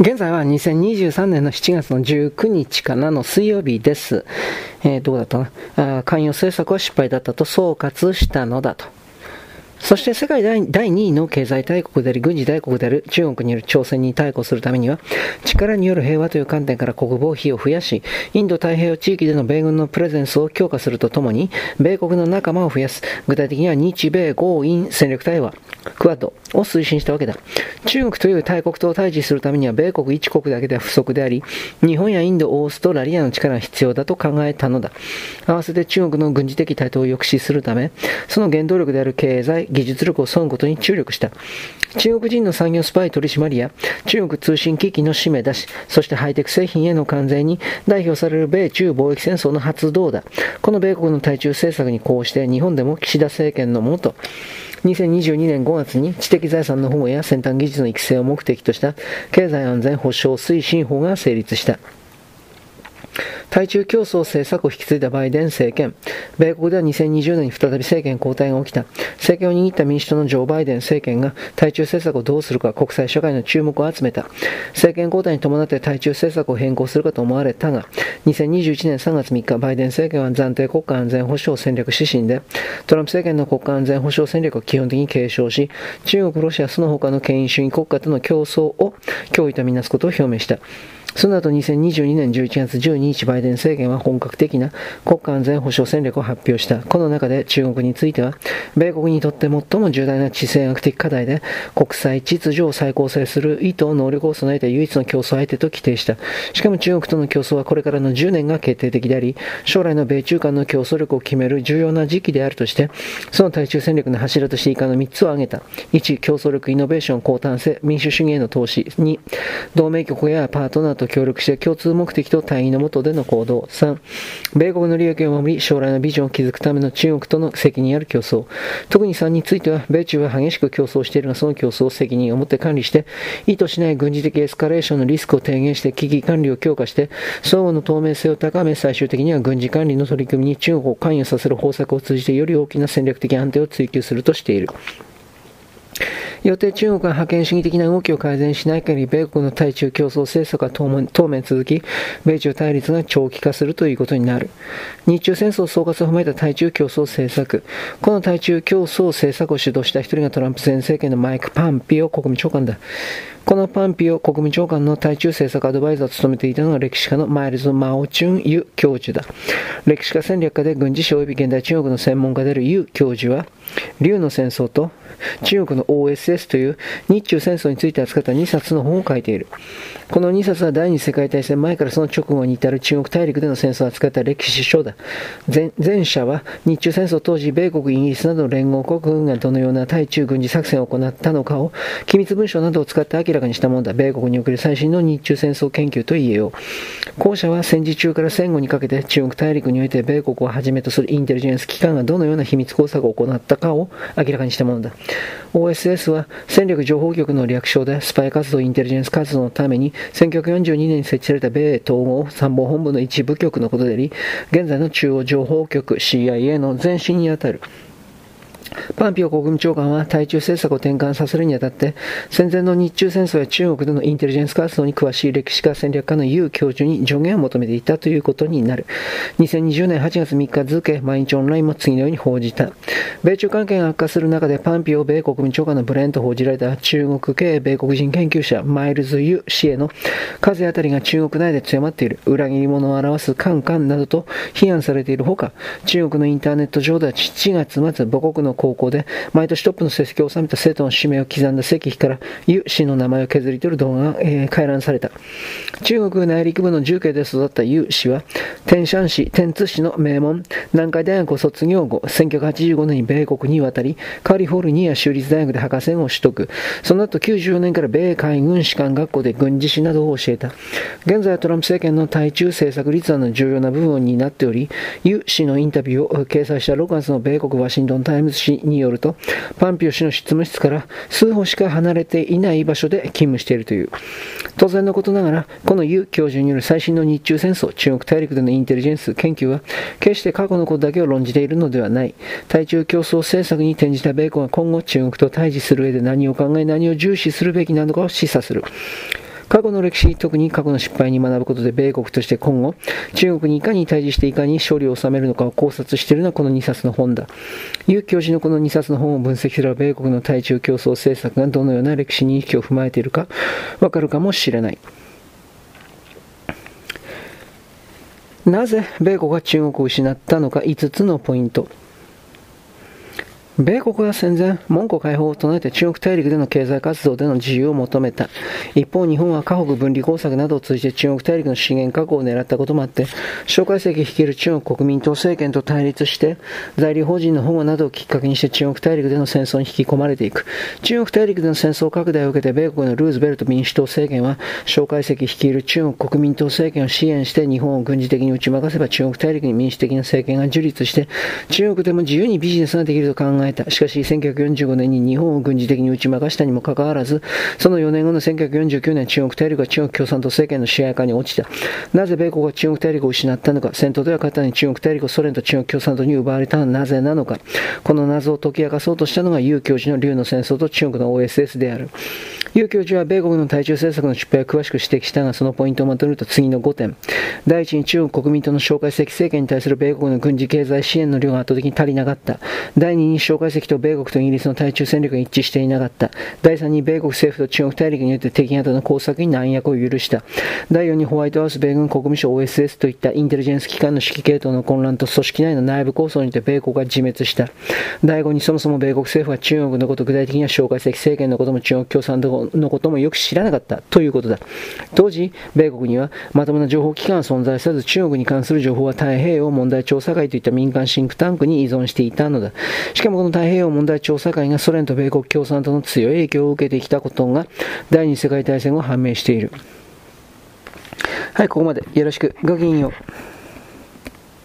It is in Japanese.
現在は2023年の7月の19日からの水曜日です。えー、どうだった？なあ関与政策は失敗だったと総括したのだと。そして世界第2位の経済大国であり軍事大国である中国による挑戦に対抗するためには力による平和という観点から国防費を増やしインド太平洋地域での米軍のプレゼンスを強化するとともに米国の仲間を増やす。具体的には日米豪印戦略対話クワッドを推進したわけだ。中国という大国と対峙するためには米国一国だけでは不足であり日本やインドオーストラリアの力が必要だと考えたのだ。合わせて中国の軍事的台頭を抑止するためその原動力である経済技術力を損ことに注力した。中国人の産業スパイ取締りや中国通信機器の締め出し、そしてハイテク製品への関税に代表される米中貿易戦争の発動だ。この米国の対中政策にこうして日本でも岸田政権のもと、2022年5月に知的財産の保護や先端技術の育成を目的とした経済安全保障推進法が成立した。対中競争政策を引き継いだバイデン政権。米国では2020年に再び政権交代が起きた。政権を握った民主党のジョー・バイデン政権が対中政策をどうするか国際社会の注目を集めた。政権交代に伴って対中政策を変更するかと思われたが、2021年3月3日、バイデン政権は暫定国家安全保障戦略指針で、トランプ政権の国家安全保障戦略を基本的に継承し、中国、ロシア、その他の権威主義国家との競争を脅威とみなすことを表明した。その後2022年11月12日、バイデン政権は本格的な国家安全保障戦略を発表した。この中で中国については、米国にとって最も重大な地政学的課題で、国際秩序を再構成する意図、能力を備えた唯一の競争相手と規定した。しかも中国との競争はこれからの10年が決定的であり、将来の米中間の競争力を決める重要な時期であるとして、その対中戦略の柱として以下の3つを挙げた。1、競争力、イノベーション、高端性、民主主義への投資。2、同盟国やパートナーとと協力して共通目的と対義の下での行動。3、米国の利益を守り、将来のビジョンを築くための中国との責任ある競争。特に3については、米中は激しく競争しているが、その競争を責任を持って管理して、意図しない軍事的エスカレーションのリスクを低減して、危機管理を強化して、相互の透明性を高め、最終的には軍事管理の取り組みに中国を関与させる方策を通じて、より大きな戦略的安定を追求するとしている。よって中国が覇権主義的な動きを改善しない限り、米国の対中競争政策は当面続き、米中対立が長期化するということになる。日中戦争総括を踏まえた対中競争政策。この対中競争政策を主導した一人がトランプ前政権のマイク・パンピオ国務長官だ。このパンピオ国務長官の対中政策アドバイザーを務めていたのが歴史家のマイルズ・マオチュン・ユ教授だ。歴史家戦略家で軍事史及び現代中国の専門家であるユ教授は、竜の戦争と中国の OSS という日中戦争について扱った2冊の本を書いている。この2冊は第二次世界大戦前からその直後に至る中国大陸での戦争を扱った歴史書だ。前前者は日中戦争当時、米国、イギリスなどの連合国軍がどのような対中軍事作戦を行ったのかを機密文書などを使って明らかにしたものだ。米国における最新の日中戦争研究と言えよう。後者は戦時中から戦後にかけて中国大陸において米国をはじめとするインテリジェンス機関がどのような秘密工作を行ったかを明らかにしたものだ。OSS は戦力情報局の略称でスパイ活動、インテリジェンス活動のために1942年に設置された米統合参謀本部の一部局のことであり、現在の中央情報局 CIA の前身にあたる。パンピオ国務長官は対中政策を転換させるにあたって、戦前の日中戦争や中国でのインテリジェンス活動に詳しい歴史家戦略家のユウ教授に助言を求めていたということになる。2020年8月3日付、毎日オンラインも次のように報じた。米中関係が悪化する中で、パンピオ米国務長官のブレーンと報じられた中国系米国人研究者マイルズ・ユ氏への風当たりが中国内で強まっている。裏切り者を表すカンカンなどと批判されているほか、中国のインターネット上では7月末、母国の高校で毎年トップの成績を収めた生徒の氏名を刻んだ石碑からユ氏の名前を削り取る動画が、えー、回覧された。中国内陸部の重慶で育ったユ氏は、天山市、天津市の名門、南海大学を卒業後、1985年に米国に渡り、カリフォルニア州立大学で博士号を取得。その後94年から米海軍士官学校で軍事史などを教えた。現在はトランプ政権の対中政策立案の重要な部分になっており、ユ氏のインタビューを掲載した6月の米国ワシントンタイムズ紙によると、ポンペオ氏の執務室から数歩しか離れていない場所で勤務しているという。当然のことながら、このユ教授による最新の日中戦争、中国大陸でのインテリジェンス研究は、決して過去のことだけを論じているのではない。対中競争政策に転じた米国が今後中国と対峙する上で何を考え何を重視するべきなのかを示唆する。過去の歴史、特に過去の失敗に学ぶことで、米国として今後、中国にいかに対峙していかに勝利を収めるのかを考察しているのはこの2冊の本だ。有教授のこの2冊の本を分析すれば、米国の対中競争政策がどのような歴史認識を踏まえているか、わかるかもしれない。なぜ米国が中国を失ったのか5つのポイント。米国は戦前、門戸解放を唱えて中国大陸での経済活動での自由を求めた。一方、日本は河北分離工作などを通じて中国大陸の資源確保を狙ったこともあって、蒋介石率いる中国国民党政権と対立して、在留邦人の保護などをきっかけにして中国大陸での戦争に引き込まれていく。中国大陸での戦争拡大を受けて、米国のルーズベルト民主党政権は、蒋介石率いる中国国民党政権を支援して日本を軍事的に打ち負かせば中国大陸に民主的な政権が樹立して、中国でも自由にビジネスができると考ええた。しかし、1945年に日本を軍事的に打ち負かしたにもかかわらず、その4年後の1949年、中国大陸は中国共産党政権の支配下に落ちた。なぜ米国は中国大陸を失ったのか、戦闘では勝ったに中国大陸をソ連と中国共産党に奪われたのはなぜなのか、この謎を解き明かそうとしたのが、有教授の竜の戦争と中国の OSS である。有教授は米国の対中政策の失敗を詳しく指摘したが、そのポイントをまとめると次の5点。第一に中国国民党の蒋介石政権に対する米国の軍事経済支援の量が圧倒的に足りなかった。第二に蒋介石と米国とイギリスの対中戦略が一致していなかった。第3に米国政府と中国大陸によって敵型の工作に難役を許した。第4にホワイトハウス、米軍国務省 OSS といったインテリジェンス機関の指揮系統の混乱と組織内の内部構想によって米国が自滅した。第5にそもそも米国政府は中国のこと、具体的には蒋介石政権のことも中国共産党のこともよく知らなかったということだ。当時、米国にはまともな情報機関は存在せず、中国に関する情報は太平洋問題調査会といった民間シンクタンクに依存していたのだ。しかもこの太平洋問題調査会がソ連と米国共産党の強い影響を受けてきたことが第二次世界大戦後判明している。はい、ここまでよろしく。ごきげんよう。